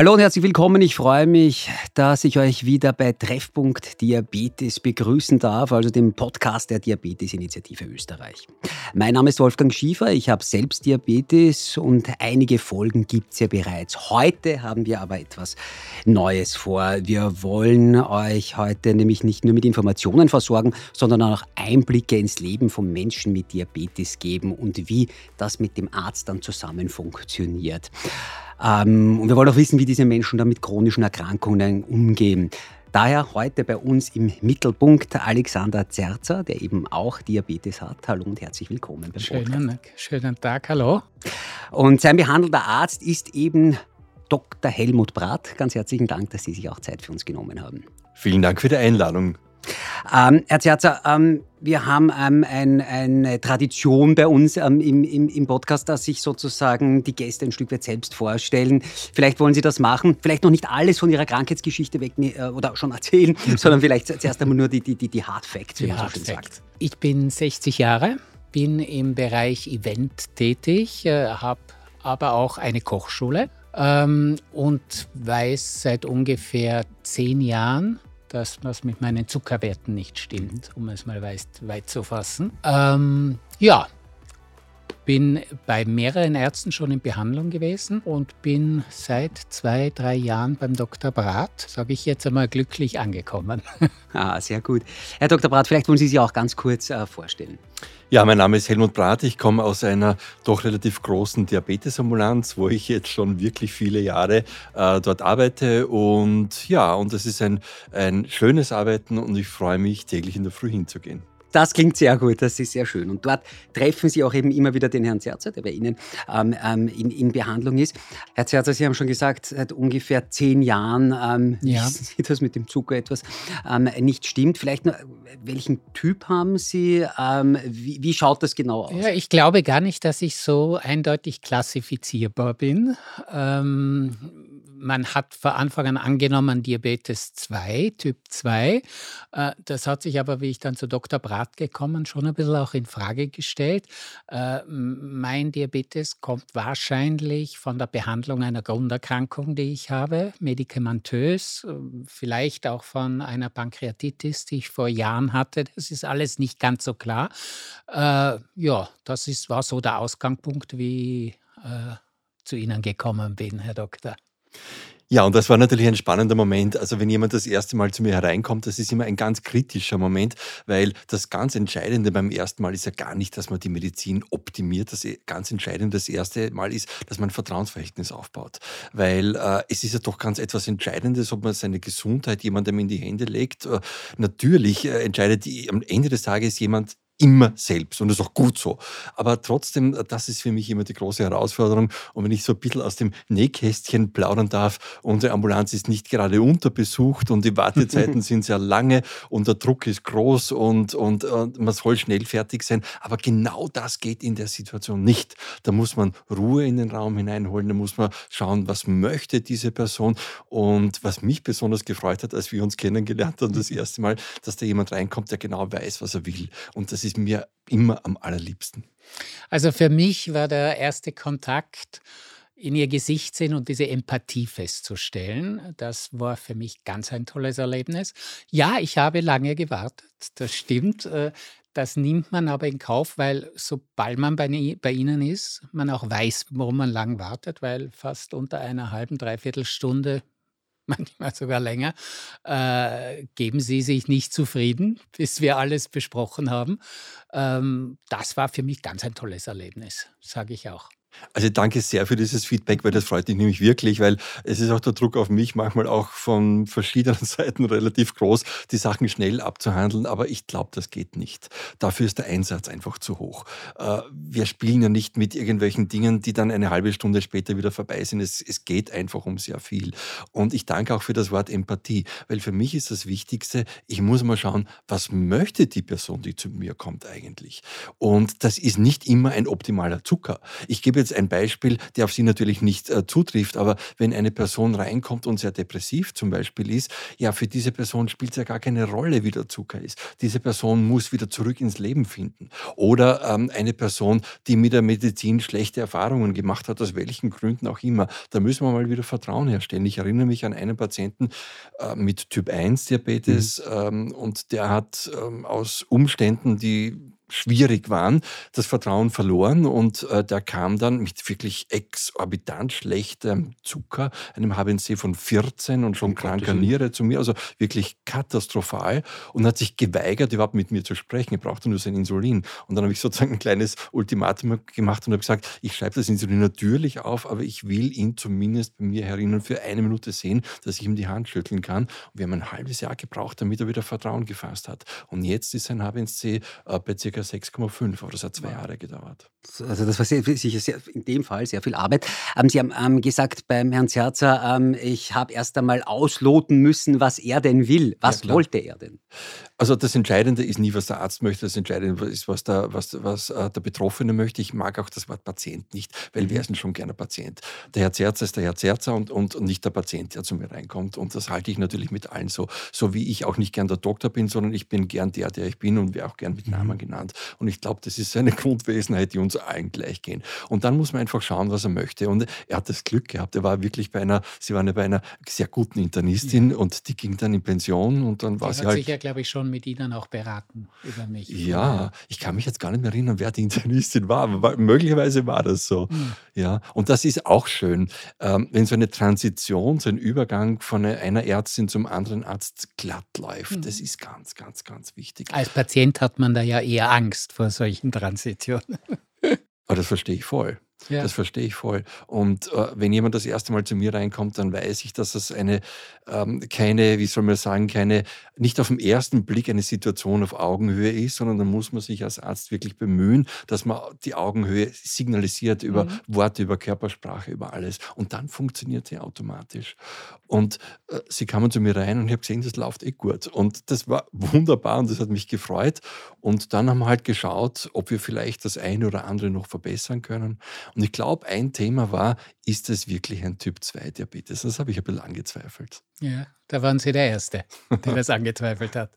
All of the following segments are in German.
Hallo und herzlich willkommen. Ich freue mich, dass ich euch wieder bei Treffpunkt Diabetes begrüßen darf, also dem Podcast der Diabetes-Initiative Österreich. Mein Name ist Wolfgang Schiefer, ich habe selbst Diabetes und einige Folgen gibt es ja bereits. Heute haben wir aber etwas Neues vor. Wir wollen euch heute nämlich nicht nur mit Informationen versorgen, sondern auch Einblicke ins Leben von Menschen mit Diabetes geben und wie das mit dem Arzt dann zusammen funktioniert. Ähm, und wir wollen auch wissen, wie diese Menschen da mit chronischen Erkrankungen umgehen. Daher heute bei uns im Mittelpunkt Alexander Zerzer, der eben auch Diabetes hat. Hallo und herzlich willkommen beim schönen, schönen Tag, hallo. Und sein behandelnder Arzt ist eben Dr. Helmut Brath. Ganz herzlichen Dank, dass Sie sich auch Zeit für uns genommen haben. Vielen Dank für die Einladung. Ähm, Herr Zerzer, ähm, wir haben ähm, ein, eine Tradition bei uns ähm, im, im, im, Podcast, dass sich sozusagen die Gäste ein Stück weit selbst vorstellen. Vielleicht wollen Sie das machen, vielleicht noch nicht alles von Ihrer Krankheitsgeschichte weg äh, oder schon erzählen, mhm. sondern vielleicht zuerst einmal nur die, die, die Hard Facts, wie die man Hard so schön sagt. Ich bin 60 Jahre, bin im Bereich Event tätig, äh, habe aber auch eine Kochschule ähm, und weiß seit ungefähr zehn Jahren, dass was mit meinen Zuckerwerten nicht stimmt, um es mal weit, zu fassen. Ähm, ja, bin bei mehreren Ärzten schon in Behandlung gewesen und bin seit zwei, drei Jahren beim Dr. Brath, sage ich jetzt einmal, glücklich angekommen. Ah, sehr gut. Herr Dr. Brath, vielleicht wollen Sie sich auch ganz kurz äh, vorstellen. Ja, mein Name ist Helmut Brath. Ich komme aus einer doch relativ großen Diabetesambulanz, wo ich jetzt schon wirklich viele Jahre äh, dort arbeite. Und ja, und es ist ein, ein schönes Arbeiten und ich freue mich, täglich in der Früh hinzugehen. Das klingt sehr gut, das ist sehr schön. Und dort treffen Sie auch eben immer wieder den Herrn Zerzer, der bei Ihnen ähm, ähm, in, in, Behandlung ist. Herr Zerzer, Sie haben schon gesagt, seit ungefähr zehn Jahren ähm, ja. wissen Sie, dass mit dem Zucker etwas ähm, nicht stimmt. Vielleicht nur, welchen Typ haben Sie? Ähm, wie, wie, schaut das genau aus? Ja, ich glaube gar nicht, dass ich so eindeutig klassifizierbar bin. Man hat von Anfang an angenommen Diabetes 2, Typ 2. Äh, das hat sich aber, wie ich dann zu Dr. Brat gekommen, schon ein bisschen auch in Frage gestellt. Äh, mein Diabetes kommt wahrscheinlich von der Behandlung einer Grunderkrankung, die ich habe, medikamentös, äh, vielleicht auch von einer Pankreatitis, die ich vor Jahren hatte. Das ist alles nicht ganz so klar. Ja, das ist, war so der Ausgangspunkt, wie zu Ihnen gekommen bin, Herr Doktor. Ja, und das war natürlich ein spannender Moment. Also wenn jemand das erste Mal zu mir hereinkommt, das ist immer ein ganz kritischer Moment, weil das ganz Entscheidende beim ersten Mal ist ja gar nicht, dass man die Medizin optimiert. Das ganz Entscheidende das erste Mal ist, dass man ein Vertrauensverhältnis aufbaut. Weil äh, es ist ja doch ganz etwas Entscheidendes, ob man seine Gesundheit jemandem in die Hände legt. Äh, natürlich äh, entscheidet die, am Ende des Tages jemand immer selbst und das ist auch gut so. Aber trotzdem, das ist für mich immer die große Herausforderung. Und wenn ich so ein bisschen aus dem Nähkästchen plaudern darf, unsere Ambulanz ist nicht gerade unterbesucht und die Wartezeiten sind sehr lange und der Druck ist groß und, und, und man soll schnell fertig sein. Aber genau das geht in der Situation nicht. Da muss man Ruhe in den Raum hineinholen, da muss man schauen, was möchte diese Person. Und was mich besonders gefreut hat, als wir uns kennengelernt haben, das erste Mal, dass da jemand reinkommt, der genau weiß, was er will. Und das ist ist mir immer am allerliebsten. Also für mich war der erste Kontakt in ihr Gesicht sehen und diese Empathie festzustellen. Das war für mich ganz ein tolles Erlebnis. Ja, ich habe lange gewartet, das stimmt. Äh, das nimmt man aber in Kauf, weil sobald man bei, bei Ihnen ist, man auch weiß, warum man lang wartet, weil fast unter einer halben, dreiviertel Stunde manchmal sogar länger, äh, geben Sie sich nicht zufrieden, bis wir alles besprochen haben. Ähm, das war für mich ganz ein tolles Erlebnis, sage ich auch. Also danke sehr für dieses Feedback, weil das freut mich nämlich wirklich, weil es ist auch der Druck auf mich manchmal auch von verschiedenen Seiten relativ groß, die Sachen schnell abzuhandeln, aber ich glaube, das geht nicht. Dafür ist der Einsatz einfach zu hoch. Äh, wir spielen ja nicht mit irgendwelchen Dingen, die dann eine halbe Stunde später wieder vorbei sind. Es, es geht einfach um sehr viel. Und ich danke auch für das Wort Empathie, weil für mich ist das Wichtigste, ich muss mal schauen, was möchte die Person, die zu mir kommt eigentlich. Und das ist nicht immer ein optimaler Zucker. Ich gebe gebe jetzt ein Beispiel, der auf Sie natürlich nicht äh, zutrifft, aber wenn eine Person reinkommt und sehr depressiv zum Beispiel ist, ja, für diese Person spielt es ja gar keine Rolle, wie der Zucker ist. Diese Person muss wieder zurück ins Leben finden. Oder ähm, eine Person, die mit der Medizin schlechte Erfahrungen gemacht hat, aus welchen Gründen auch immer, da müssen wir mal wieder Vertrauen herstellen. Ich erinnere mich an einen Patienten äh, mit Typ 1 Diabetes mhm. ähm, und der hat ähm, aus Umständen, die schwierig waren, das Vertrauen verloren und äh, der kam dann mit wirklich exorbitant schlechtem Zucker, einem HbA1c von 14 und schon kranker Niere zu mir, also wirklich katastrophal und hat sich geweigert, überhaupt mit mir zu sprechen. Er brauchte nur sein Insulin. Und dann habe ich sozusagen ein kleines Ultimatum gemacht und habe gesagt, ich schreibe das Insulin natürlich auf, aber ich will ihn zumindest bei mir herinnen für eine Minute sehen, dass ich ihm die Hand schütteln kann. Und wir haben ein halbes Jahr gebraucht, damit er wieder Vertrauen gefasst hat. Und jetzt ist sein HbA1c äh, bei ca. 6,5, aber das hat zwei Jahre gedauert. Also das war sehr, sicher sehr, in dem Fall sehr viel Arbeit. Ähm, Sie haben ähm, gesagt beim Herrn Zerzer, ähm, ich habe erst einmal ausloten müssen, was er denn will. Was ja, wollte er denn? Also das Entscheidende ist nie, was der Arzt möchte, das Entscheidende ist, was der, was, was äh, der Betroffene möchte. Ich mag auch das Wort Patient nicht, weil mhm. wir sind schon gerne Patient. Der Herr Zerzer ist der Herr Zerzer und, und, und, nicht der Patient, der zu mir reinkommt. Und das halte ich natürlich mit allen so. So wie ich auch nicht gern der Doktor bin, sondern ich bin gern der, der ich bin und wäre auch gern mit Namen mhm. Genannt. Und ich glaube, das ist eine Grundwesenheit, die uns allen gleich gehen. Und dann muss man einfach schauen, was er möchte. Und er hat das Glück gehabt. Er war wirklich bei einer, sie waren ja bei einer sehr guten Internistin mhm. und die ging dann in Pension und dann war die sie hat halt. sich ja, glaube ich, schon mit Ihnen auch beraten über mich. Ja, ich kann mich jetzt gar nicht mehr erinnern, wer die Internistin war, aber möglicherweise war das so. Mhm. Ja, und das ist auch schön, ähm, wenn so eine Transition, so ein Übergang von einer Ärztin zum anderen Arzt glatt läuft. Mhm. Das ist ganz, ganz, ganz wichtig. Als Patient hat man da ja eher Angst vor solchen Transitionen. Aber das verstehe ich voll. Ja. Das verstehe ich voll. Und äh, wenn jemand das erste Mal zu mir reinkommt, dann weiß ich, dass das eine ähm, keine, wie soll man sagen, keine, nicht auf den ersten Blick eine Situation auf Augenhöhe ist, sondern da muss man sich als Arzt wirklich bemühen, dass man die Augenhöhe signalisiert über mhm. Worte, über Körpersprache, über alles. Und dann funktioniert sie automatisch. Und äh, sie kamen zu mir rein und ich habe gesehen, das läuft eh gut. Und das war wunderbar und das hat mich gefreut. Und dann haben wir halt geschaut, ob wir vielleicht das eine oder andere noch verbessern können. Und ich glaube, ein Thema war, ist es wirklich ein Typ-2-Diabetes? Das habe ich ein bisschen angezweifelt. Ja, da waren Sie der Erste, der das angezweifelt hat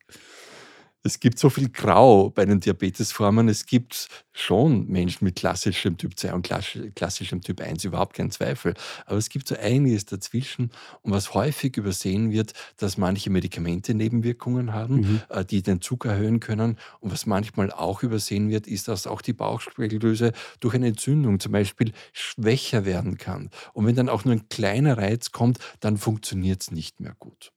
es gibt so viel Grau bei den Diabetesformen. Es gibt schon Menschen mit klassischem Typ 2 und klassischem Typ 1, überhaupt kein Zweifel. Aber es gibt so einiges dazwischen. Und was häufig übersehen wird, dass manche Medikamente Nebenwirkungen haben, mhm. Äh, die den Zucker erhöhen können. Und was manchmal auch übersehen wird, ist, dass auch die Bauchspeicheldrüse durch eine Entzündung zum Beispiel schwächer werden kann. Und wenn dann auch nur ein kleiner Reiz kommt, dann funktioniert es nicht mehr gut.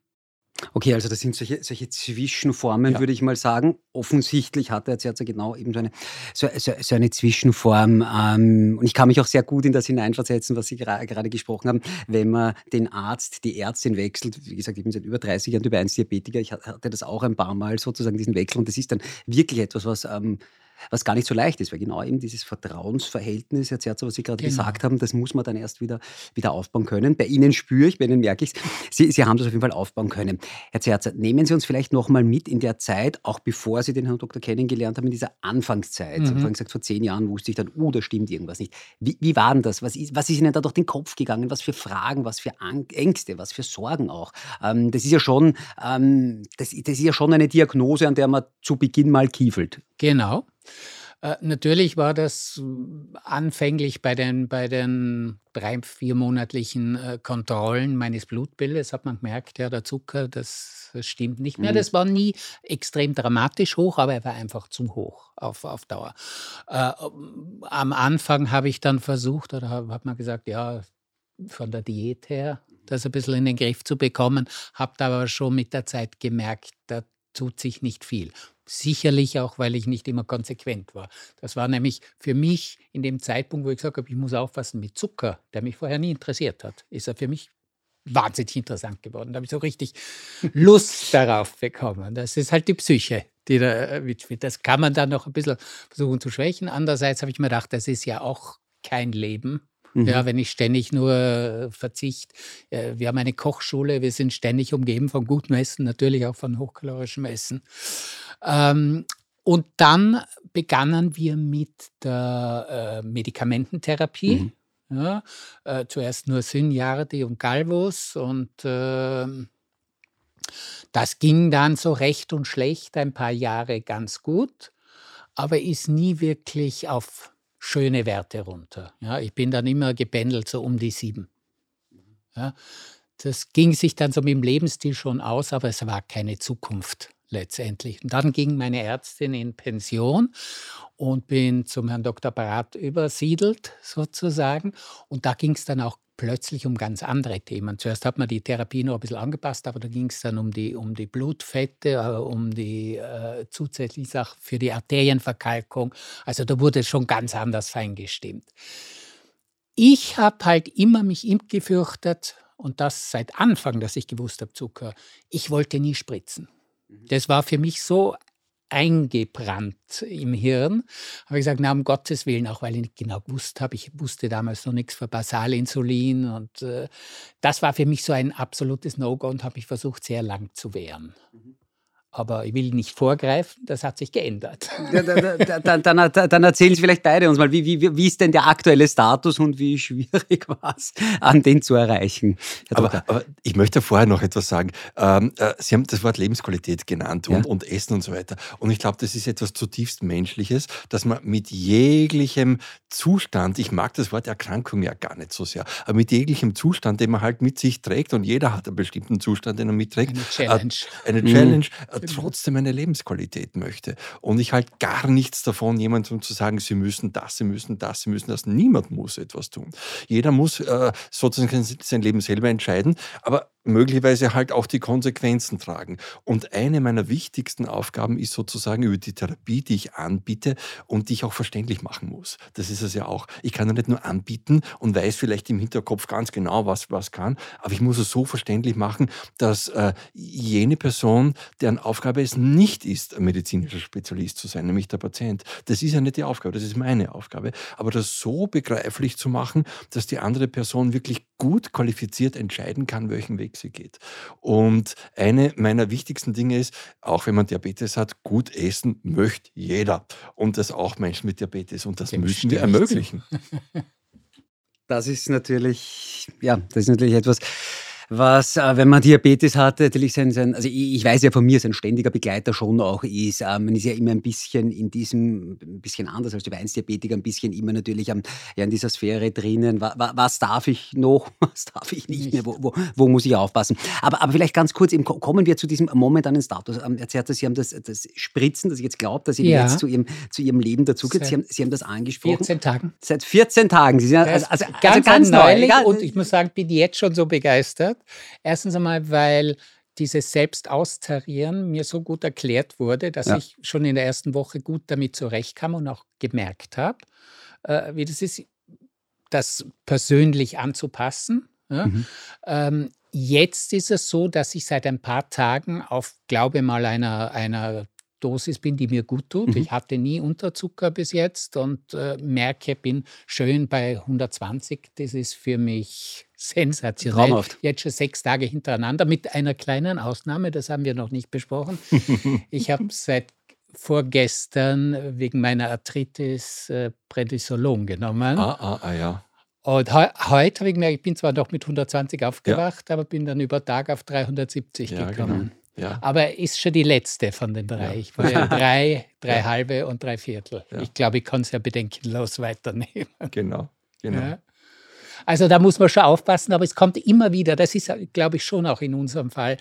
Okay, also das sind solche, solche Zwischenformen, ja. würde ich mal sagen. Offensichtlich hat er jetzt ja genau eben so eine, so, so, so eine Zwischenform. Ähm, und ich kann mich auch sehr gut in das hineinversetzen, was Sie gerade gesprochen haben. Wenn man den Arzt, die Ärztin wechselt, wie gesagt, ich bin seit über 30 Jahren über 1 Diabetiker, ich hatte das auch ein paar Mal sozusagen, diesen Wechsel. Und das ist dann wirklich etwas, was ähm, was gar nicht so leicht ist, weil genau eben dieses Vertrauensverhältnis, Herr Zerzer, was Sie gerade genau. gesagt haben, das muss man dann erst wieder, wieder aufbauen können. Bei Ihnen spüre ich, bei Ihnen merke ich es, Sie, Sie haben das auf jeden Fall aufbauen können. Herr Zerzer, nehmen Sie uns vielleicht nochmal mit in der Zeit, auch bevor Sie den Herrn Doktor kennengelernt haben, in dieser Anfangszeit. Mhm. Sie haben vorhin gesagt, vor zehn Jahren wusste ich dann, uh, da stimmt irgendwas nicht. Wie, wie war denn das? Was ist, was ist Ihnen da durch den Kopf gegangen? Was für Fragen, was für Ängste, was für Sorgen auch? Ähm, das ist ja schon, ähm, das, das ist ja schon eine Diagnose, an der man zu Beginn mal kiefelt. Genau. Äh, natürlich war das äh, anfänglich bei den, bei den drei, viermonatlichen äh, Kontrollen meines Blutbildes, hat man gemerkt, ja, der Zucker, das, das stimmt nicht mehr. Mhm. Das war nie extrem dramatisch hoch, aber er war einfach zu hoch auf, auf Dauer. Äh, am Anfang habe ich dann versucht, oder hat man gesagt, ja, von der Diät her, das ein bisschen in den Griff zu bekommen, habe aber schon mit der Zeit gemerkt, da tut sich nicht viel. Sicherlich auch, weil ich nicht immer konsequent war. Das war nämlich für mich in dem Zeitpunkt, wo ich gesagt habe, ich muss aufpassen mit Zucker, der mich vorher nie interessiert hat, ist er für mich wahnsinnig interessant geworden. Da habe ich so richtig Lust darauf bekommen. Das ist halt die Psyche, die da äh, mitspielt. Das kann man dann noch ein bisschen versuchen zu schwächen. Andererseits habe ich mir gedacht, das ist ja auch kein Leben. Mhm. Ja, wenn ich ständig nur äh, Verzicht. Äh, wir haben eine Kochschule, wir sind ständig umgeben von gutem Essen, natürlich auch von hochkalorischem Essen. Ähm, und dann begannen wir mit der äh, Medikamententherapie. Mhm. Ja, äh, zuerst nur Synjardi und Galvus und äh, das ging dann so recht und schlecht ein paar Jahre ganz gut, aber ist nie wirklich auf schöne Werte runter. Ja, ich bin dann immer gebändelt so um die sieben. Ja, das ging sich dann so mit dem Lebensstil schon aus, aber es war keine Zukunft letztendlich. Und dann ging meine Ärztin in Pension und bin zum Herrn Dr. Barat übersiedelt sozusagen. Und da ging es dann auch plötzlich um ganz andere Themen. Zuerst hat man die Therapie noch ein bisschen angepasst, aber da ging es dann um die, um die Blutfette, äh, um die äh, zusätzliche Sache für die Arterienverkalkung. Also da wurde es schon ganz anders feingestimmt. Ich habe halt immer mich gefürchtet, und das seit Anfang, dass ich gewusst habe, Zucker, ich wollte nie spritzen. Mhm. Das war für mich so eingebrannt im Hirn. Habe ich gesagt, na um Gottes Willen, auch weil ich nicht genau gewusst habe, ich wusste damals noch nichts für Basalinsulin und äh, das war für mich so ein absolutes No-Go und habe mich versucht, sehr lang zu wehren. Mhm. Aber ich will nicht vorgreifen, das hat sich geändert. Ja, dann, dann, dann, erzählen Sie vielleicht beide uns mal, wie, wie, wie ist denn der aktuelle Status und wie schwierig war es, an den zu erreichen? Aber, aber, ich möchte vorher noch etwas sagen. Ähm, äh, Sie haben das Wort Lebensqualität genannt und, ja? und Essen und so weiter. Und ich glaube, das ist etwas zutiefst Menschliches, dass man mit jeglichem Zustand, ich mag das Wort Erkrankung ja gar nicht so sehr, aber mit jeglichem Zustand, den man halt mit sich trägt und jeder hat einen bestimmten Zustand, den er mitträgt. Eine Challenge. Äh, eine Challenge. Mhm trotzdem eine Lebensqualität möchte. Und ich halt gar nichts davon, jemandem zu sagen, sie müssen das, sie müssen das, sie müssen das. Niemand muss etwas tun. Jeder muss äh, sozusagen sein Leben selber entscheiden. Aber möglicherweise halt auch die Konsequenzen tragen. Und eine meiner wichtigsten Aufgaben ist sozusagen über die Therapie, die ich anbiete und die ich auch verständlich machen muss. Das ist es ja auch. Ich kann ja nicht nur anbieten und weiß vielleicht im Hinterkopf ganz genau, was was kann, aber ich muss es so verständlich machen, dass äh, jene Person, deren Aufgabe es nicht ist, ein medizinischer Spezialist zu sein, nämlich der Patient, das ist ja nicht die Aufgabe, das ist meine Aufgabe, aber das so begreiflich zu machen, dass die andere Person wirklich gut qualifiziert entscheiden kann, welchen Weg sie geht. Und eine meiner wichtigsten Dinge ist, auch wenn man Diabetes hat, gut essen möchte jeder. Und das auch Menschen mit Diabetes. Und das Dem müssen wir ermöglichen. Das ist natürlich, ja, das ist natürlich etwas, was, äh, wenn man Diabetes hat, natürlich sein, sein also ich, ich, weiß ja von mir, sein ständiger Begleiter schon auch ist, äh, man ist ja immer ein bisschen in diesem, ein bisschen anders als die Weinsdiabetiker, ein bisschen immer natürlich am, ja, in dieser Sphäre drinnen, was, was darf ich noch, was darf ich nicht mehr, wo, wo, wo muss ich aufpassen. Aber, aber vielleicht ganz kurz, eben, kommen wir zu diesem momentanen Status. Ähm, Erzählt, Sie haben das, das Spritzen, das ich jetzt glaube, dass Sie ja. jetzt zu Ihrem, zu Ihrem Leben dazugehört. Sie haben, Sie haben das angesprochen. 14 Tagen. Seit 14 Tagen. Sie sind also, also, ganz, also ganz neu. Und ich muss sagen, bin jetzt schon so begeistert hat. Erstens einmal, weil dieses Selbstaustarieren mir so gut erklärt wurde, dass ja. ich schon in der ersten Woche gut damit zurechtkam und auch gemerkt habe, äh, wie das ist, das persönlich anzupassen. Ja? Mhm. Ähm, jetzt ist es so, dass ich seit ein paar Tagen auf, glaube mal, einer, einer Dosis bin, die mir gut tut. Mhm. Ich hatte nie Unterzucker bis jetzt und äh, merke, bin schön bei 120. Das ist für mich sensationell. Traumhaft. Jetzt schon sechs Tage hintereinander mit einer kleinen Ausnahme, das haben wir noch nicht besprochen. ich habe seit vorgestern wegen meiner Arthritis äh, Prednisolon genommen. Ah, ah, ah ja. Und he heute habe ich gemerkt, ich bin zwar noch mit 120 aufgewacht, ja. aber bin dann über Tag auf 370 ja, gekommen. Genau. Ja. Aber ist schon die letzte von den drei. Ich war ja drei, drei halbe und drei Viertel. Ich glaube, ich kann es ja bedenkenlos weiternehmen. Genau, genau. Also da muss man schon aufpassen, aber es kommt immer wieder, das ist, glaube ich, schon auch in unserem Fall,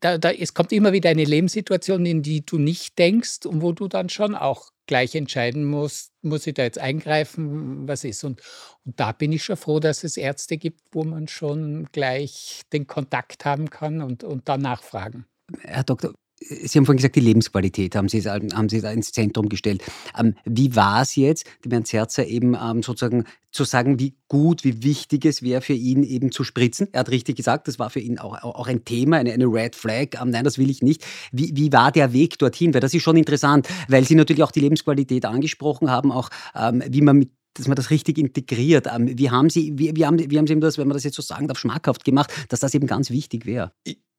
da, da, es kommt immer wieder eine Lebenssituation, in die du nicht denkst und wo du dann schon auch gleich entscheiden musst, muss ich da jetzt eingreifen, was ist. Und, und da bin ich schon froh, dass es Ärzte gibt, wo man schon gleich den Kontakt haben kann und, und dann nachfragen. Herr Doktor, Sie haben vorhin gesagt, die Lebensqualität haben Sie, haben Sie da ins Zentrum gestellt. Ähm, wie war es jetzt, dem Herrn Zerzer eben ähm, sozusagen zu sagen, wie gut, wie wichtig es wäre für ihn eben zu spritzen? Er hat richtig gesagt, das war für ihn auch, auch ein Thema, eine, eine Red Flag. Ähm, nein, das will ich nicht. Wie, wie war der Weg dorthin? Weil das ist schon interessant, weil Sie natürlich auch die Lebensqualität angesprochen haben, auch wie man mit dass man das richtig integriert. Wie haben Sie, wie, wie, haben, wie haben Sie das, wenn man das jetzt so sagen darf, schmackhaft gemacht, dass das eben ganz wichtig wäre?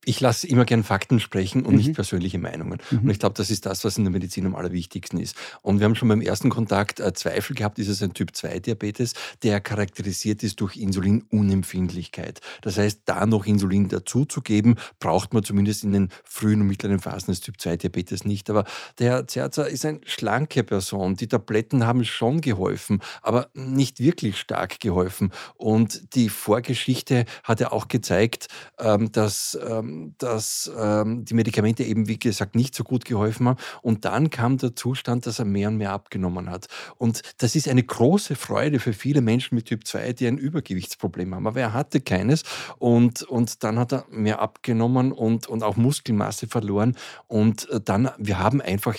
Ich, lasse immer gern Fakten sprechen und mhm. nicht persönliche Meinungen. Mhm. Und ich glaube, das ist das, was in der Medizin am allerwichtigsten ist. Und wir haben schon beim ersten Kontakt äh, Zweifel gehabt, ist es ein Typ-2-Diabetes, der charakterisiert ist durch Insulinunempfindlichkeit. Das heißt, da noch Insulin dazuzugeben, braucht man zumindest in den frühen und mittleren Phasen des Typ-2-Diabetes nicht. Aber der Herr Zerzer ist eine schlanke Person. Die Tabletten haben schon geholfen, aber nicht wirklich stark geholfen. Und die Vorgeschichte hat ja auch gezeigt, ähm, dass ähm, dass ähm, die Medikamente eben, wie gesagt, nicht so gut geholfen haben. Und dann kam der Zustand, dass er mehr und mehr abgenommen hat. Und das ist eine große Freude für viele Menschen mit Typ 2, die ein Übergewichtsproblem haben. Aber er hatte keines und, und dann hat er mehr abgenommen und, und auch Muskelmasse verloren. Und äh, dann, wir haben einfach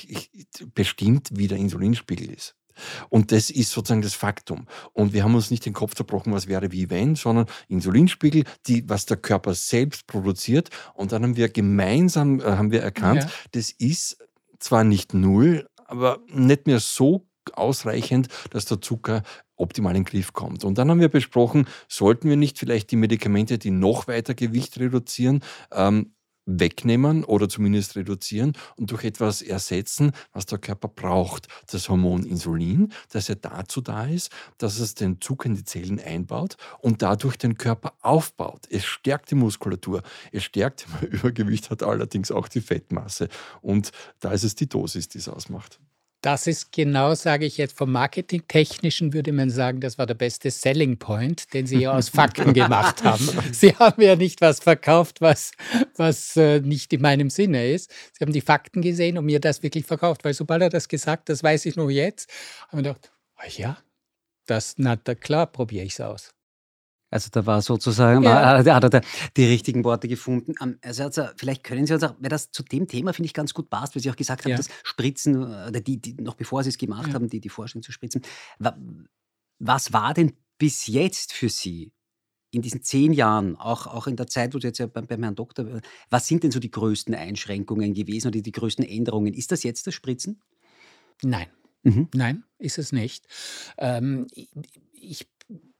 bestimmt, wie der Insulinspiegel ist. Und das ist sozusagen das Faktum. Und wir haben uns nicht den Kopf zerbrochen, was wäre wie wenn, sondern Insulinspiegel, die, was der Körper selbst produziert. Und dann haben wir gemeinsam äh, haben wir erkannt, ja. das ist zwar nicht null, aber nicht mehr so ausreichend, dass der Zucker optimal in den Griff kommt. Und dann haben wir besprochen, sollten wir nicht vielleicht die Medikamente, die noch weiter Gewicht reduzieren, ähm, wegnehmen oder zumindest reduzieren und durch etwas ersetzen, was der Körper braucht. Das Hormon Insulin, das ja dazu da ist, dass es den Zucker in die Zellen einbaut und dadurch den Körper aufbaut. Es stärkt die Muskulatur, es stärkt, Übergewicht hat, allerdings auch die Fettmasse. Und da ist es die Dosis, die es ausmacht. Das ist genau, sage ich jetzt, vom Marketingtechnischen würde man sagen, das war der beste Selling Point, den Sie ja aus Fakten gemacht haben. Sie haben ja nicht was verkauft, was, was äh, nicht in meinem Sinne ist. Sie haben die Fakten gesehen und mir das wirklich verkauft, weil sobald er das gesagt, das weiß ich nur jetzt, habe ich gedacht, oh ja, das, na klar, probiere ich es aus. Also da war sozusagen, ja. war, hat er die richtigen Worte gefunden. Also, also vielleicht können Sie uns auch, weil das zu dem Thema finde ich ganz gut passt, weil Sie auch gesagt haben, ja. das Spritzen, oder die, die, noch bevor Sie es gemacht ja. haben, die, die Forschung zu spritzen. Was war denn bis jetzt für Sie in diesen zehn Jahren, auch, auch in der Zeit, wo Sie jetzt ja beim, beim Herrn Doktor, was sind denn so die größten Einschränkungen gewesen oder die größten Änderungen? Ist das jetzt das Spritzen? Nein. Mhm. Nein, ist es nicht. Ähm, ich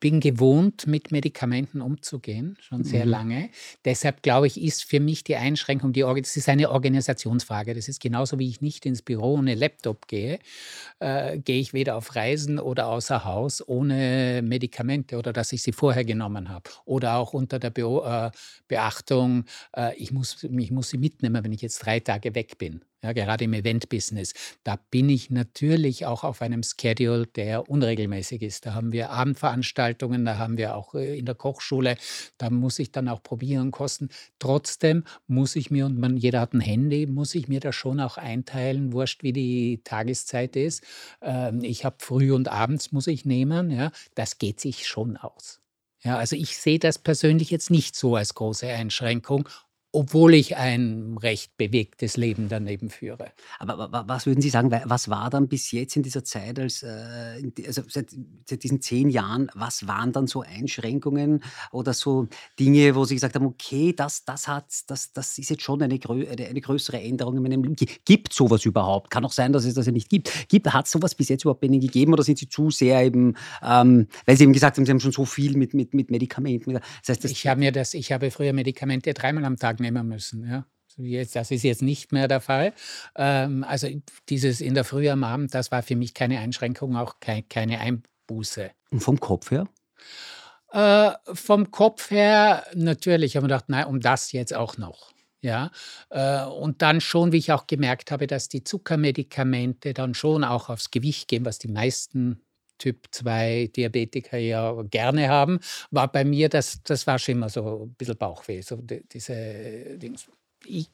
bin gewohnt, mit Medikamenten umzugehen, schon sehr mhm. lange. Deshalb glaube ich, ist für mich die Einschränkung, die das ist eine Organisationsfrage. Das ist genauso, wie ich nicht ins Büro ohne Laptop gehe, äh, gehe ich weder auf Reisen oder außer Haus ohne Medikamente oder dass ich sie vorher genommen habe. Oder auch unter der Be äh, Beachtung, äh, ich, muss, ich muss sie mitnehmen, wenn ich jetzt drei Tage weg bin ja, gerade im Event-Business, da bin ich natürlich auch auf einem Schedule, der unregelmäßig ist. Da haben wir Abendveranstaltungen, da haben wir auch äh, in der Kochschule, da muss ich dann auch probieren, kosten. Trotzdem muss ich mir, und man, jeder hat ein Handy, muss ich mir das schon auch einteilen, wurscht wie die Tageszeit ist. Ähm, ich habe früh und abends muss ich nehmen, ja, das geht sich schon aus. Ja, also ich sehe das persönlich jetzt nicht so als große Einschränkung, obwohl ich ein recht bewegtes Leben daneben führe. Aber was würden Sie sagen, was war dann bis jetzt in dieser Zeit, als, äh, also seit, seit diesen zehn Jahren, was waren dann so Einschränkungen oder so Dinge, wo Sie gesagt haben, okay, das, das, hat, das, das ist jetzt schon eine, eine größere Änderung in meinem Leben. Gibt sowas überhaupt? Kann auch sein, dass es das ja nicht gibt. gibt hat es sowas bis jetzt überhaupt bei Ihnen gegeben oder sind Sie zu sehr eben, ähm, weil Sie eben gesagt haben, Sie haben schon so viel mit, mit, mit Medikamenten. Das heißt, ich, habe mir das, ich habe früher Medikamente dreimal am Tag nehmen müssen. Ja. Jetzt, das ist jetzt nicht mehr der Fall. Ähm, also dieses in der Früh am Abend, das war für mich keine Einschränkung, auch kein, keine Einbuße. Und vom Kopf her? Äh, vom Kopf her natürlich, habe ich gedacht, nein, um das jetzt auch noch. Ja, äh, und dann schon, wie ich auch gemerkt habe, dass die Zuckermedikamente dann schon auch aufs Gewicht gehen, was die meisten Typ 2 Diabetiker ja gerne haben, war bei mir, das, das war schon immer so ein bisschen Bauchweh. So diese Dings. Ich,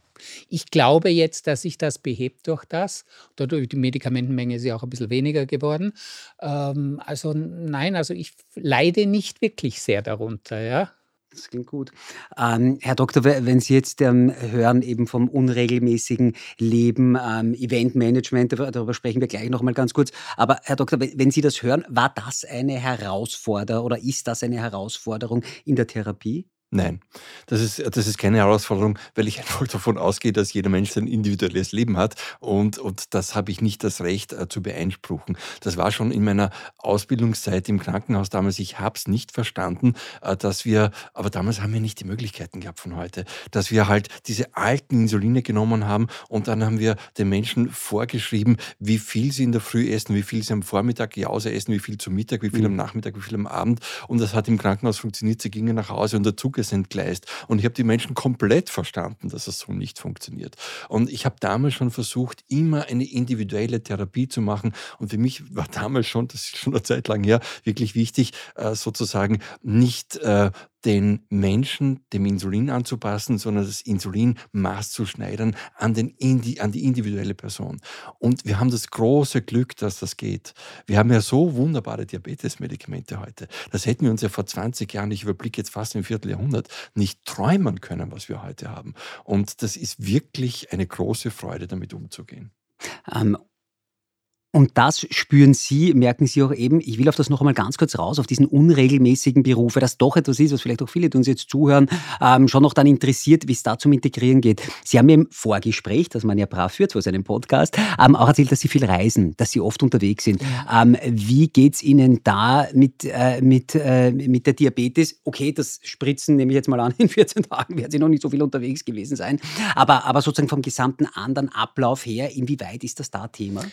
ich glaube jetzt, dass sich das behebt durch das. Dadurch die Medikamentenmenge ist ja auch ein bisschen weniger geworden. Ähm, also nein, also ich leide nicht wirklich sehr darunter, ja. Das klingt gut. Ähm, Herr Doktor, wenn Sie jetzt ähm, hören eben vom unregelmäßigen Leben, ähm, Eventmanagement, darüber sprechen wir gleich noch mal ganz kurz. Aber Herr Doktor, wenn Sie das hören, war das eine Herausforderung oder ist das eine Herausforderung in der Therapie? Nein, das ist, das ist keine Herausforderung, weil ich einfach davon ausgehe, dass jeder Mensch sein individuelles Leben hat und, und das habe ich nicht das Recht äh, zu beeinspruchen. Das war schon in meiner Ausbildungszeit im Krankenhaus damals. Ich habe es nicht verstanden, äh, dass wir, aber damals haben wir nicht die Möglichkeiten gehabt von heute, dass wir halt diese alten Insuline genommen haben und dann haben wir den Menschen vorgeschrieben, wie viel sie in der Früh essen, wie viel sie am Vormittag Jause essen, wie viel zum Mittag, wie viel mhm. am Nachmittag, wie viel am Abend und das hat im Krankenhaus funktioniert. Sie gingen nach Hause und der Zug ist entgleist. Und ich habe die Menschen komplett verstanden, dass es so nicht funktioniert. Und ich habe damals schon versucht, immer eine individuelle Therapie zu machen. Und für mich war damals schon, das ist schon eine Zeit lang her, wirklich wichtig, äh, sozusagen nicht äh, den Menschen dem Insulin anzupassen, sondern das Insulin maßzuschneidern an, den, an die individuelle Person. Und wir haben das große Glück, dass das geht. Wir haben ja so wunderbare Diabetesmedikamente heute. Das hätten wir uns ja vor 20 Jahren, ich überblicke jetzt fast ein Vierteljahrhundert, nicht träumen können, was wir heute haben. Und das ist wirklich eine große Freude, damit umzugehen. Ähm, und das spüren Sie, merken Sie auch eben, ich will auf das noch einmal ganz kurz raus, auf diesen unregelmäßigen Beruf, weil das doch etwas ist, was vielleicht auch viele, die uns jetzt zuhören, ähm, schon noch dann interessiert, wie es da zum Integrieren geht. Sie haben mir im Vorgespräch, das man ja brav führt vor seinem Podcast, ähm, auch erzählt, dass Sie viel reisen, dass Sie oft unterwegs sind. Ähm, wie geht's Ihnen da mit, äh, mit, äh, mit der Diabetes? Okay, das Spritzen nehme ich jetzt mal an, in 14 Tagen werden Sie noch nicht so viel unterwegs gewesen sein. Aber, aber sozusagen vom gesamten anderen Ablauf her, inwieweit ist das da Thema?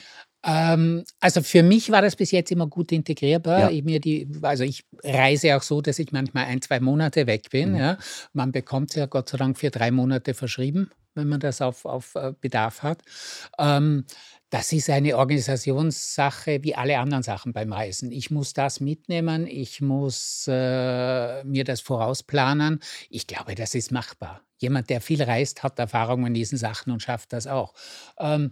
Ähm, also für mich war das bis jetzt immer gut integrierbar. Ja. Ich mir die, also ich reise auch so, dass ich manchmal ein, zwei Monate weg bin. Mhm. Ja. Man bekommt es ja Gott sei Dank für drei Monate verschrieben, wenn man das auf, auf äh, Bedarf hat. Ähm, das ist eine Organisationssache wie alle anderen Sachen beim Reisen. Ich muss das mitnehmen, ich muss äh, mir das vorausplanen. Ich glaube, das ist machbar. Jemand, der viel reist, hat Erfahrung in diesen Sachen und schafft das auch. Ähm,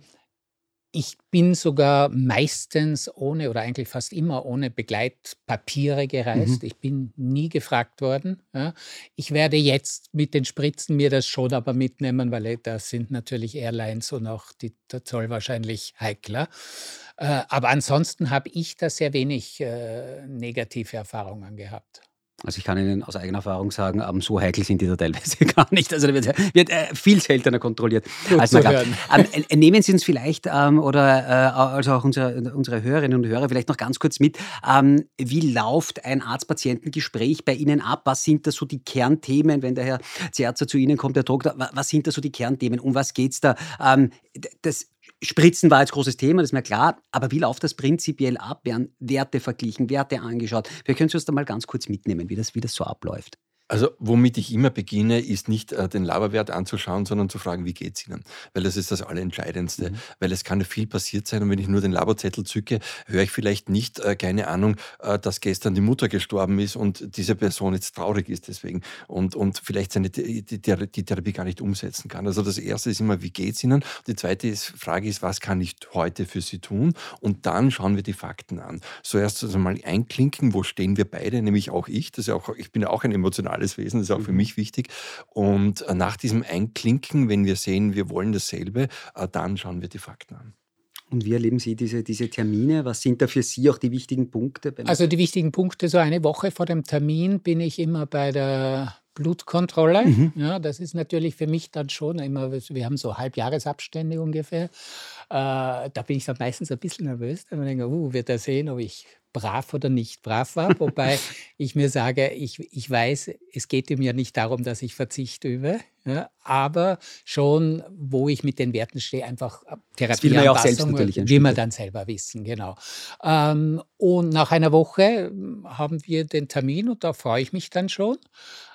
ich bin sogar meistens ohne oder eigentlich fast immer ohne Begleitpapiere gereist. Mhm. Ich bin nie gefragt worden. Ja. Ich werde jetzt mit den Spritzen mir das schon aber mitnehmen, weil das sind natürlich Airlines und auch die, der Zoll wahrscheinlich heikler. Äh, aber ansonsten habe ich da sehr wenig äh, negative Erfahrungen gehabt. Also ich kann Ihnen aus eigener Erfahrung sagen, ähm, so heikel sind die da teilweise gar nicht. Also da wird, wird äh, viel seltener kontrolliert. als man. Ähm, äh, nehmen Sie uns vielleicht ähm, oder äh, also auch unsere, unsere Hörerinnen und Hörer vielleicht noch ganz kurz mit, ähm, wie läuft ein Arzt-Patienten-Gespräch bei Ihnen ab? Was sind da so die Kernthemen, wenn der Herr Zerzer zu Ihnen kommt, der Doktor, was sind da so die Kernthemen? Um was geht es da? Ähm, das Spritzen war jetzt großes Thema, das ist mir klar, aber wie läuft das prinzipiell ab? Werden Werte verglichen, Werte angeschaut? Wir können uns da mal ganz kurz mitnehmen, wie das, wie das so abläuft. Also womit ich immer beginne, ist nicht äh, den Laberwert anzuschauen, sondern zu fragen, wie geht es Ihnen? Weil das ist das Allerentscheidendste. Mhm. Weil es kann ja viel passiert sein und wenn ich nur den Laberzettel zücke, höre ich vielleicht nicht, äh, keine Ahnung, äh, dass gestern die Mutter gestorben ist und diese Person jetzt traurig ist deswegen und, und vielleicht seine, die, die, die Therapie gar nicht umsetzen kann. Also das Erste ist immer, wie geht es Ihnen? Die zweite ist, Frage ist, was kann ich heute für Sie tun? Und dann schauen wir die Fakten an. Zuerst also mal einklinken, wo stehen wir beide, nämlich auch ich. Das ist ja auch, ich bin ja auch ein emotionaler alles Wesen, das ist auch für mhm. mich wichtig. Und äh, nach diesem Einklinken, wenn wir sehen, wir wollen dasselbe, äh, dann schauen wir die Fakten an. Und wie erleben Sie diese, diese Termine? Was sind da für Sie auch die wichtigen Punkte? Also die wichtigen Punkte, so eine Woche vor dem Termin bin ich immer bei der Blutkontrolle. Mhm. Ja, das ist natürlich für mich dann schon immer, wir haben so Halbjahresabstände ungefähr. Äh, da bin ich dann meistens ein bisschen nervös. Da denke ich, uh, wird er sehen, ob ich brav oder nicht brav war. Wobei ich mir sage, ich, ich weiß, es geht ihm ja nicht darum, dass ich Verzicht übe, ja, aber schon, wo ich mit den Werten stehe, einfach Therapie. Das will man ja auch selbst natürlich Will man dann selber wissen, genau. Ähm, und nach einer Woche hm, haben wir den Termin und da freue ich mich dann schon,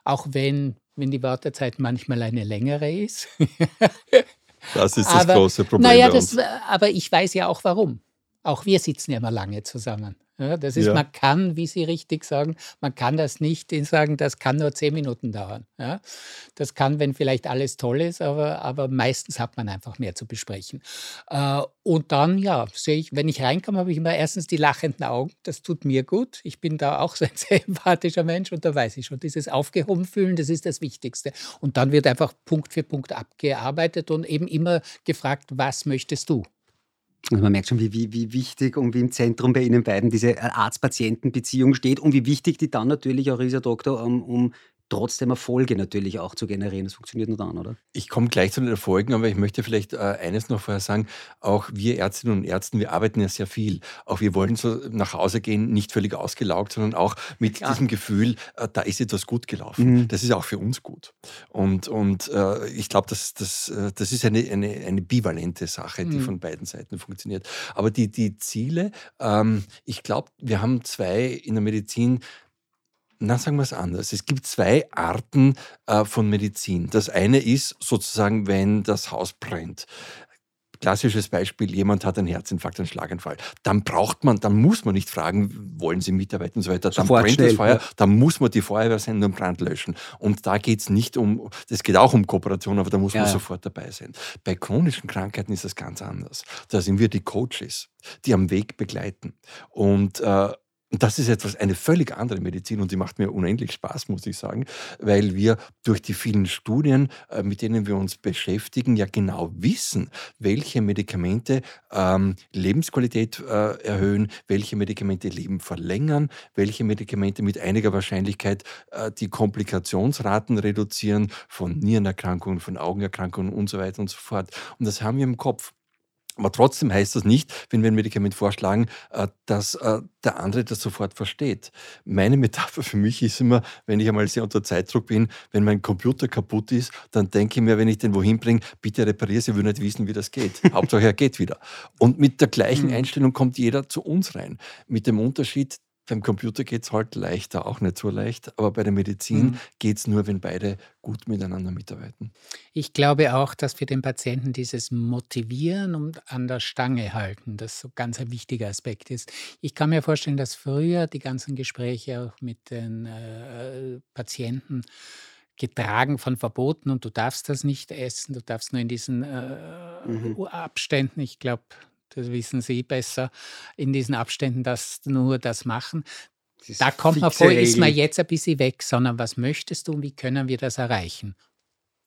auch wenn, wenn die Wartezeit manchmal eine längere ist. das ist das aber, große Problem. Naja, das, aber ich weiß ja auch warum. Auch wir sitzen ja immer lange zusammen. Ja, das ist, ja. man kann, wie Sie richtig sagen, man kann das nicht sagen, das kann nur zehn Minuten dauern. Ja, das kann, wenn vielleicht alles toll ist, aber, aber meistens hat man einfach mehr zu besprechen. Äh, und dann, ja, sehe ich, wenn ich reinkomme, habe ich immer erstens die lachenden Augen. Das tut mir gut. Ich bin da auch so ein sehr empathischer Mensch und da weiß ich schon, dieses Aufgehoben fühlen, das ist das Wichtigste. Und dann wird einfach Punkt für Punkt abgearbeitet und eben immer gefragt, was möchtest du? Und man merkt schon, wie, wie, wie wichtig und wie im Zentrum bei Ihnen beiden diese Arzt-Patienten-Beziehung steht und wie wichtig die dann natürlich auch ist, Herr Doktor, um, um trotzdem Erfolge natürlich auch zu generieren. Das funktioniert nur dann, oder? Ich komme gleich zu den Erfolgen, aber ich möchte vielleicht äh, eines noch vorher sagen. Auch wir Ärztinnen und Ärzte, wir arbeiten ja sehr viel. Auch wir wollen so nach Hause gehen, nicht völlig ausgelaugt, sondern auch mit Klar. diesem Gefühl, äh, da ist etwas gut gelaufen. Mhm. Das ist auch für uns gut. Und, und äh, ich glaube, das, das, äh, das ist eine, eine, eine bivalente Sache, die mhm. von beiden Seiten funktioniert. Aber die, die Ziele, ähm, ich glaube, wir haben zwei in der Medizin, na, sagen wir es anders. Es gibt zwei Arten äh, von Medizin. Das eine ist sozusagen, wenn das Haus brennt. Klassisches Beispiel, jemand hat einen Herzinfarkt, einen Schlaganfall. Dann braucht man, dann muss man nicht fragen, wollen Sie mitarbeiten und so weiter. Dann Sofort brennt schnell, das Feuer, ja. dann muss man die Feuerwehr sein und Brand löschen. Und da geht es nicht um, das geht auch um Kooperation, aber da muss man ja. sofort dabei sein. Bei chronischen Krankheiten ist das ganz anders. Da sind wir die Coaches, die am Weg begleiten. Und äh, und das ist etwas, eine völlig andere Medizin und die macht mir unendlich Spaß, muss ich sagen, weil wir durch die vielen Studien, äh, mit denen wir uns beschäftigen, ja genau wissen, welche Medikamente ähm, Lebensqualität äh, erhöhen, welche Medikamente Leben verlängern, welche Medikamente mit einiger Wahrscheinlichkeit äh, die Komplikationsraten reduzieren von Nierenerkrankungen, von Augenerkrankungen und so weiter und so fort. Und das haben wir im Kopf. Aber trotzdem heißt das nicht, wenn wir ein Medikament vorschlagen, äh, dass äh, der andere das sofort versteht. Meine Metapher für mich ist immer, wenn ich einmal sehr unter Zeitdruck bin, wenn mein Computer kaputt ist, dann denke ich mir, wenn ich den wohin bringe, bitte repariere sie, will nicht wissen, wie das geht. Hauptsache er geht wieder. Und mit der gleichen mhm. Einstellung kommt jeder zu uns rein. Mit dem Unterschied, beim Computer geht es halt leichter, auch nicht so leicht, aber bei der Medizin mhm. geht es nur, wenn beide gut miteinander mitarbeiten. Ich glaube auch, dass wir den Patienten dieses Motivieren und an der Stange halten, das so ganz ein wichtiger Aspekt ist. Ich kann mir vorstellen, dass früher die ganzen Gespräche auch mit den äh, Patienten getragen von Verboten und du darfst das nicht essen, du darfst nur in diesen äh, mhm. Abständen, ich glaube, das wissen Sie besser, in diesen Abständen das nur das machen. Das da kommt man vor, ist man jetzt ein bisschen weg, sondern was möchtest du und wie können wir das erreichen?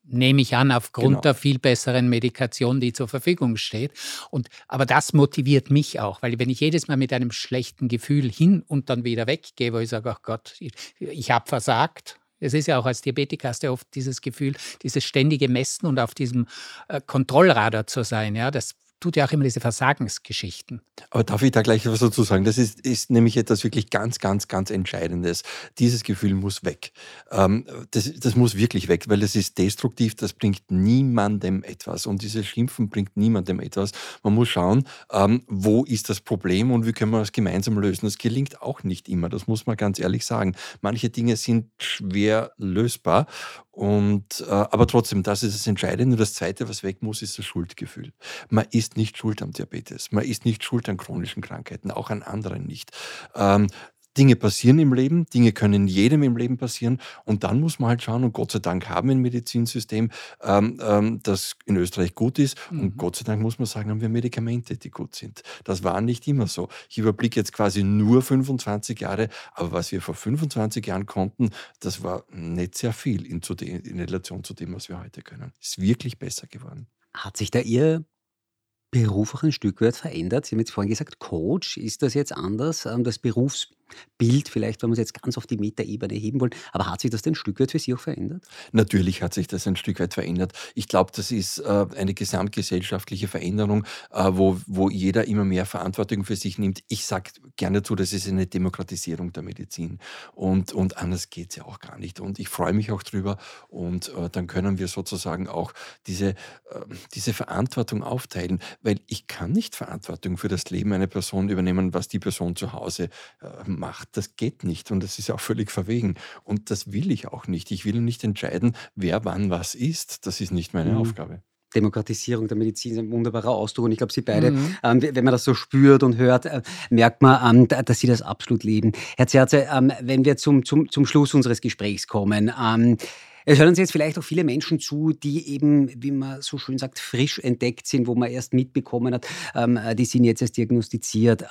Nehme ich an, aufgrund genau. der viel besseren Medikation, die zur Verfügung steht. Und, aber das motiviert mich auch, weil wenn ich jedes Mal mit einem schlechten Gefühl hin und dann wieder weggehe, wo ich sage, ach Gott, ich, ich habe versagt, es ist ja auch als Diabetiker hast du oft dieses Gefühl, dieses ständige Messen und auf diesem äh, Kontrollradar zu sein. Ja, das tut ja auch immer diese Versagensgeschichten. Aber darf ich da gleich was dazu sagen? Das ist, ist nämlich etwas wirklich ganz, ganz, ganz Entscheidendes. Dieses Gefühl muss weg. Ähm, das, das muss wirklich weg, weil das ist destruktiv, das bringt niemandem etwas. Und dieses Schimpfen bringt niemandem etwas. Man muss schauen, ähm, wo ist das Problem und wie können wir das gemeinsam lösen. Das gelingt auch nicht immer, das muss man ganz ehrlich sagen. Manche Dinge sind schwer lösbar und, äh, aber trotzdem, das ist das Entscheidende. Und das Zweite, was weg muss, ist das Schuldgefühl. Man ist nicht schuld am Diabetes. Man ist nicht schuld an chronischen Krankheiten, auch an anderen nicht. Ähm, Dinge passieren im Leben, Dinge können jedem im Leben passieren und dann muss man halt schauen und Gott sei Dank haben wir ein Medizinsystem, ähm, ähm, das in Österreich gut ist mhm. und Gott sei Dank muss man sagen, haben wir Medikamente, die gut sind. Das war nicht immer so. Ich überblicke jetzt quasi nur 25 Jahre, aber was wir vor 25 Jahren konnten, das war nicht sehr viel in, in Relation zu dem, was wir heute können. Ist wirklich besser geworden. Hat sich da Ihr Beruf auch ein Stück weit verändert? Sie haben jetzt vorhin gesagt, Coach, ist das jetzt anders? Ähm, das Berufs Bild, vielleicht, wenn wir es jetzt ganz auf die Metaebene heben wollen. Aber hat sich das denn ein Stück weit für Sie auch verändert? Natürlich hat sich das ein Stück weit verändert. Ich glaube, das ist äh, eine gesamtgesellschaftliche Veränderung, äh, wo, wo jeder immer mehr Verantwortung für sich nimmt. Ich sage gerne dazu, das ist eine Demokratisierung der Medizin. Und, und anders geht es ja auch gar nicht. Und ich freue mich auch drüber. Und äh, dann können wir sozusagen auch diese, ähm, diese Verantwortung aufteilen, weil ich kann nicht Verantwortung für das Leben einer Person übernehmen, was die Person zu Hause äh, macht, das geht nicht und das ist auch völlig verwegen. Und das will ich auch nicht. Ich will nicht entscheiden, wer wann was ist. Das ist nicht meine mhm. Aufgabe. Demokratisierung der Medizin ist ein wunderbarer Ausdruck. Und ich glaube, Sie beide, mhm. ähm, wenn man das so spürt und hört, äh, merkt man, ähm, dass Sie das absolut leben. Herr Zerze, ähm, wenn wir zum, zum, zum Schluss unseres Gesprächs kommen, ähm, es hören uns jetzt vielleicht auch viele Menschen zu, die eben, wie man so schön sagt, frisch entdeckt sind, wo man erst mitbekommen hat, ähm, die sind jetzt erst diagnostiziert.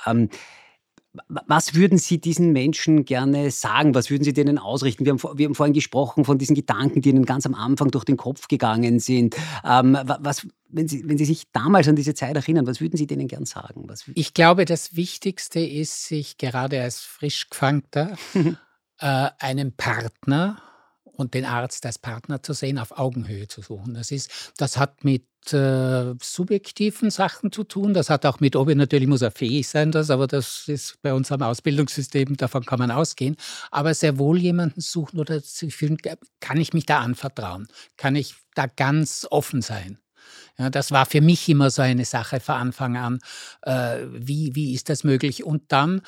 Was würden Sie diesen Menschen gerne sagen? Was würden Sie denen ausrichten? Wir haben, wir haben vorhin gesprochen von diesen Gedanken, die Ihnen ganz am Anfang durch den Kopf gegangen sind. Ähm, was, wenn, Sie, wenn Sie sich damals an diese Zeit erinnern, was würden Sie denen gern sagen? Was, ich glaube, das Wichtigste ist, sich gerade als frisch Gefangter äh, einen Partner und den Arzt als Partner zu sehen, auf Augenhöhe zu suchen. Das, ist, das hat mit äh, subjektiven Sachen zu tun. Das hat auch mit, ob ich natürlich muss er fähig sein, das, aber das ist bei unserem Ausbildungssystem, davon kann man ausgehen. Aber sehr wohl jemanden suchen oder zu fühlen, kann ich mich da anvertrauen? Kann ich da ganz offen sein? Ja, das war für mich immer so eine Sache von Anfang an. Äh, wie, wie ist das möglich? Und dann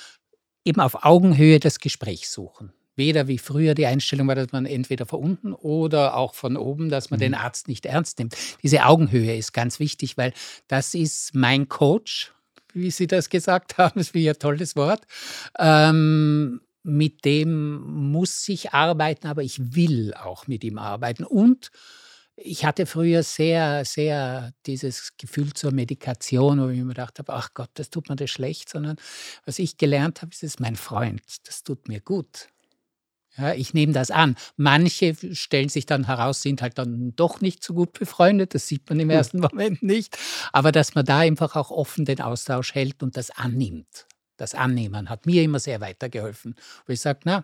eben auf Augenhöhe das Gespräch suchen weder wie früher die Einstellung war, dass man entweder von unten oder auch von oben, dass man mhm. den Arzt nicht ernst nimmt. Diese Augenhöhe ist ganz wichtig, weil das ist mein Coach, wie Sie das gesagt haben, das ist wie ein tolles Wort. Ähm, mit dem muss ich arbeiten, aber ich will auch mit ihm arbeiten. Und ich hatte früher sehr, sehr dieses Gefühl zur Medikation, wo ich mir gedacht habe, ach Gott, das tut mir das schlecht, sondern was ich gelernt habe, ist es mein Freund, das tut mir gut. Ja, ich nehme das an. Manche stellen sich dann heraus, sind halt dann doch nicht so gut befreundet. Das sieht man im hm. ersten Moment nicht. Aber dass man da einfach auch offen den Austausch hält und das annimmt. Das Annehmen hat mir immer sehr weitergeholfen. Wo ich sage, na,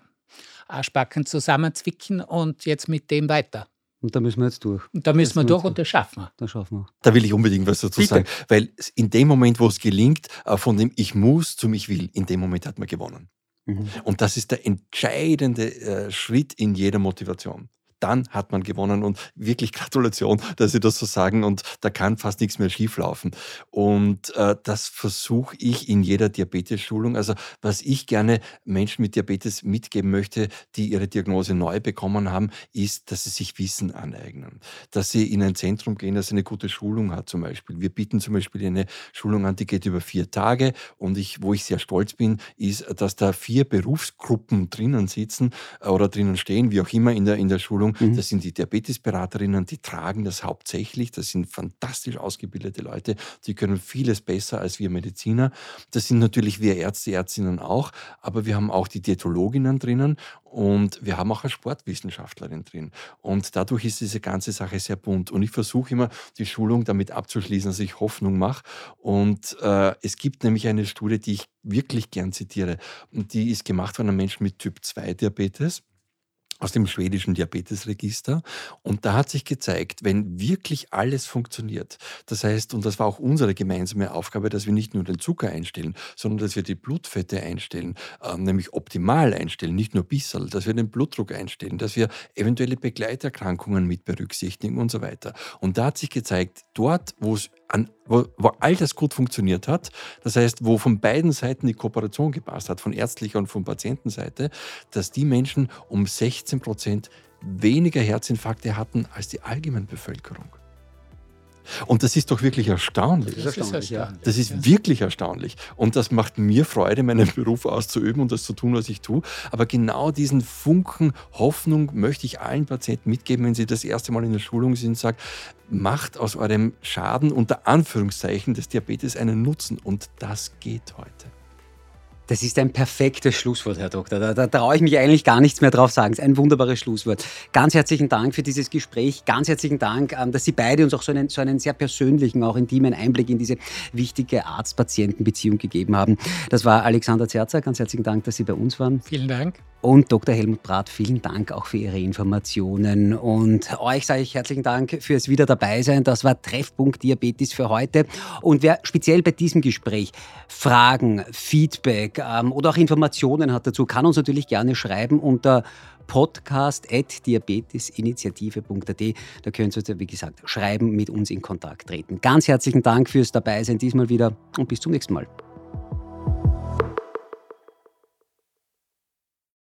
Arschbacken zusammenzwicken und jetzt mit dem weiter. Und da müssen wir jetzt durch. Und da müssen wir durch und das schaffen wir. Das schaffen wir. Da will ich unbedingt was dazu Bitte. sagen. Weil in dem Moment, wo es gelingt, äh, von dem Ich muss zum Ich will, in dem Moment hat man gewonnen. Mhm. Und das ist der entscheidende äh, Schritt in jeder Motivation dann hat man gewonnen und wirklich Gratulation, dass Sie das so sagen und da kann fast nichts mehr schieflaufen. Und äh, das versuche ich in jeder Diabetes-Schulung. Also was ich gerne Menschen mit Diabetes mitgeben möchte, die ihre Diagnose neu bekommen haben, ist, dass sie sich Wissen aneignen, dass sie in ein Zentrum gehen, das eine gute Schulung hat zum Beispiel. Wir bieten zum Beispiel eine Schulung an, die geht über vier Tage und ich, wo ich sehr stolz bin, ist, dass da vier Berufsgruppen drinnen sitzen äh, oder drinnen stehen, wie auch immer in der, in der Schulung, Schulung. Mhm. Das sind die Diabetesberaterinnen, die tragen das hauptsächlich. Das sind fantastisch ausgebildete Leute, die können vieles besser als wir Mediziner. Das sind natürlich wir Ärzte, Ärztinnen auch, aber wir haben auch die Diätologinnen drinnen und wir haben auch eine Sportwissenschaftlerin drin. Und dadurch ist diese ganze Sache sehr bunt. Und ich versuche immer, die Schulung damit abzuschließen, dass ich Hoffnung mache. Und äh, es gibt nämlich eine Studie, die ich wirklich gern zitiere. Und die ist gemacht von einem Menschen mit Typ 2 Diabetes aus dem schwedischen Diabetesregister. Und da hat sich gezeigt, wenn wirklich alles funktioniert, das heißt, und das war auch unsere gemeinsame Aufgabe, dass wir nicht nur den Zucker einstellen, sondern dass wir die Blutfette einstellen, äh, nämlich optimal einstellen, nicht nur bisserl, dass wir den Blutdruck einstellen, dass wir eventuelle Begleiterkrankungen mit berücksichtigen und so weiter. Und da hat sich gezeigt, dort, wo es an, wo, wo, all das gut funktioniert hat, das heißt, wo von beiden Seiten die Kooperation gepasst hat, von ärztlicher und von Patientenseite, dass die Menschen um 16 Prozent weniger Herzinfarkte hatten als die allgemeine Bevölkerung. Und das ist doch wirklich erstaunlich. Das ist, erstaunlich, ja. das ist wirklich erstaunlich. Und das macht mir Freude, meinen Beruf auszuüben und das zu tun, was ich tue. Aber genau diesen Funken Hoffnung möchte ich allen Patienten mitgeben, wenn sie das erste Mal in der Schulung sind, sagt, macht aus eurem Schaden unter Anführungszeichen des Diabetes einen Nutzen. Und das geht heute. Das ist ein perfektes Schlusswort, Herr Doktor. Da, da traue ich mich eigentlich gar nichts mehr drauf sagen. Es ist ein wunderbares Schlusswort. Ganz herzlichen Dank für dieses Gespräch. Ganz herzlichen Dank, ähm, dass Sie beide uns auch so einen, so einen sehr persönlichen, auch intimen Einblick in diese wichtige Arzt-Patienten-Beziehung gegeben haben. Das war Alexander Zerzer. Ganz herzlichen Dank, dass Sie bei uns waren. Vielen Dank. Und Dr. Helmut Brath, vielen Dank auch für Ihre Informationen. Und euch sage ich herzlichen Dank fürs Wieder dabei sein. Das war Treffpunkt Diabetes für heute. Und wer speziell bei diesem Gespräch Fragen, Feedback ähm, oder auch Informationen hat dazu, kann uns natürlich gerne schreiben unter podcast.diabetesinitiative.at. Da können Sie, wie gesagt, schreiben, mit uns in Kontakt treten. Ganz herzlichen Dank fürs Dabeisein diesmal wieder und bis zum nächsten Mal.